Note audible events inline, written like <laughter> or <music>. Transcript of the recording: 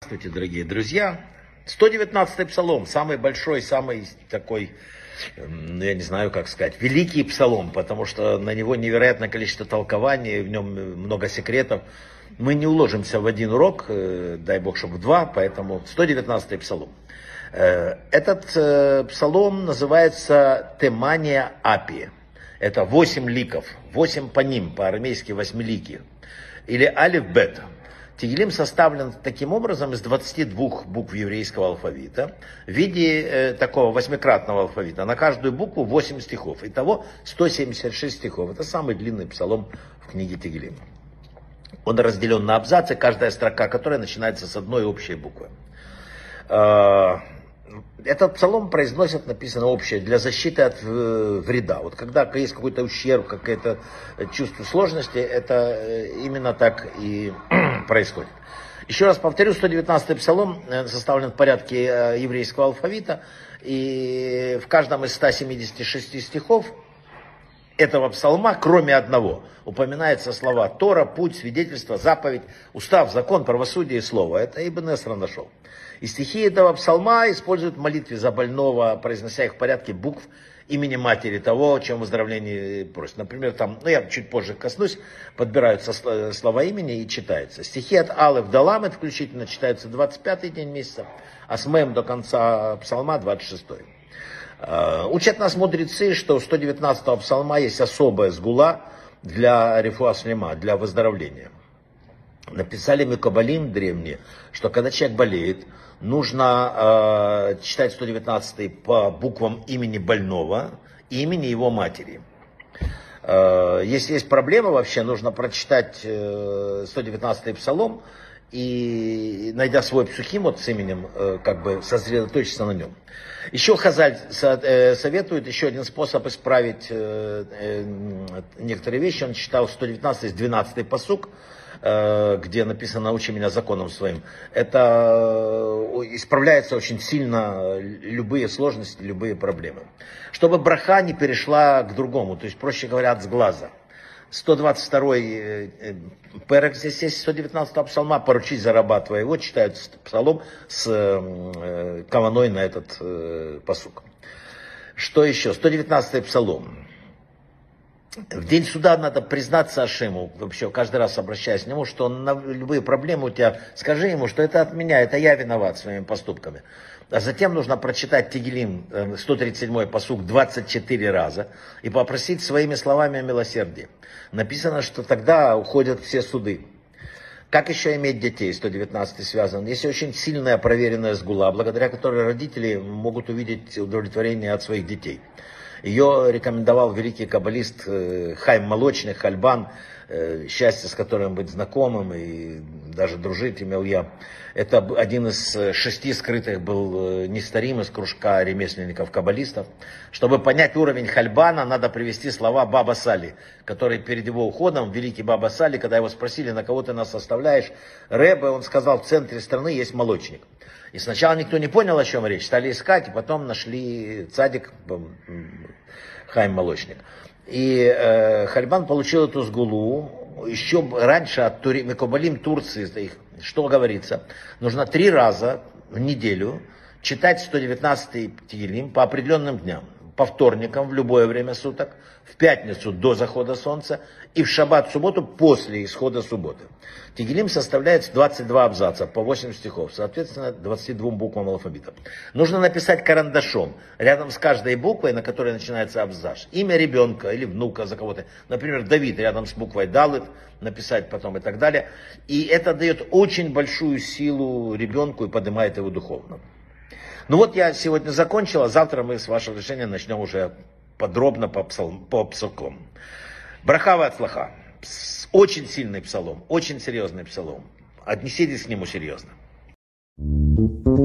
Здравствуйте, дорогие друзья. 119-й псалом, самый большой, самый такой, ну, я не знаю, как сказать, великий псалом, потому что на него невероятное количество толкований, в нем много секретов. Мы не уложимся в один урок, э, дай бог, чтобы в два, поэтому 119-й псалом. Э, этот э, псалом называется Темания Апи. Это восемь ликов, восемь по ним, по-армейски восьмилики. Или Алиф Бет. Тигелим составлен таким образом из 22 букв еврейского алфавита в виде э, такого восьмикратного алфавита. На каждую букву 8 стихов. Итого 176 стихов. Это самый длинный псалом в книге Тигелим. Он разделен на абзацы, каждая строка которая начинается с одной общей буквы. Этот псалом произносят, написано общее, для защиты от э, вреда. Вот когда есть какой-то ущерб, какое-то чувство сложности, это э, именно так и <clears throat> происходит. Еще раз повторю, 119-й псалом э, составлен в порядке еврейского алфавита, и в каждом из 176 стихов этого псалма, кроме одного, упоминаются слова Тора, путь, свидетельство, заповедь, устав, закон, правосудие и слово. Это Ибн Эсра нашел. И стихи этого псалма используют в молитве за больного, произнося их в порядке букв имени матери того, о чем выздоровление просит. Например, там, ну я чуть позже коснусь, подбираются слова имени и читаются. Стихи от Аллы до Ламет включительно читаются 25-й день месяца, а с Мэм до конца псалма 26-й. Э, учат нас мудрецы, что у 119-го псалма есть особая сгула для рефуа для выздоровления. Написали Микабалим древние, что когда человек болеет, нужно э, читать 119 по буквам имени больного и имени его матери. Э, если есть проблема вообще, нужно прочитать э, 119 псалом и, найдя свой псухим вот с именем, э, как бы сосредоточиться на нем. Еще Хазаль э, советует еще один способ исправить э, некоторые вещи. Он читал 119 12 посук, где написано «научи меня законом своим». Это исправляется очень сильно любые сложности, любые проблемы. Чтобы браха не перешла к другому, то есть, проще говоря, от сглаза. 122 э, э, перек, здесь есть 119 псалма, поручить зарабатывая его, читают псалом с э, каваной на этот э, посук. Что еще? 119 псалом. В день суда надо признаться Ашему, вообще каждый раз обращаясь к нему, что на любые проблемы у тебя, скажи ему, что это от меня, это я виноват своими поступками. А затем нужно прочитать Тигелим, 137-й посуг 24 раза и попросить своими словами о милосердии. Написано, что тогда уходят все суды. Как еще иметь детей? 119 связан. Есть очень сильная проверенная сгула, благодаря которой родители могут увидеть удовлетворение от своих детей. Ее рекомендовал великий каббалист э, Хайм Молочный, Хальбан, э, счастье с которым быть знакомым и даже дружить имел я. Это один из э, шести скрытых был Нестарим из кружка ремесленников-каббалистов. Чтобы понять уровень Хальбана, надо привести слова Баба Сали, который перед его уходом, великий Баба Сали, когда его спросили, на кого ты нас оставляешь, Рэбе, он сказал, в центре страны есть молочник. И сначала никто не понял, о чем речь. Стали искать, и потом нашли цадик, Хайм Молочник. И э, Хальбан получил эту сгулу еще раньше от Тури, Мекобалим Турции. Что говорится? Нужно три раза в неделю читать 119-й Тигелим по определенным дням по вторникам в любое время суток, в пятницу до захода солнца и в шаббат, субботу после исхода субботы. Тигелим составляет 22 абзаца по 8 стихов, соответственно 22 буквам алфавита. Нужно написать карандашом рядом с каждой буквой, на которой начинается абзац, имя ребенка или внука за кого-то. Например, Давид рядом с буквой Далит написать потом и так далее. И это дает очень большую силу ребенку и поднимает его духовно. Ну вот я сегодня закончил, а завтра мы с вашего решения начнем уже подробно по, псалм, по псалкам. Брахава от слаха. Очень сильный псалом, очень серьезный псалом. Отнеситесь к нему серьезно. thank you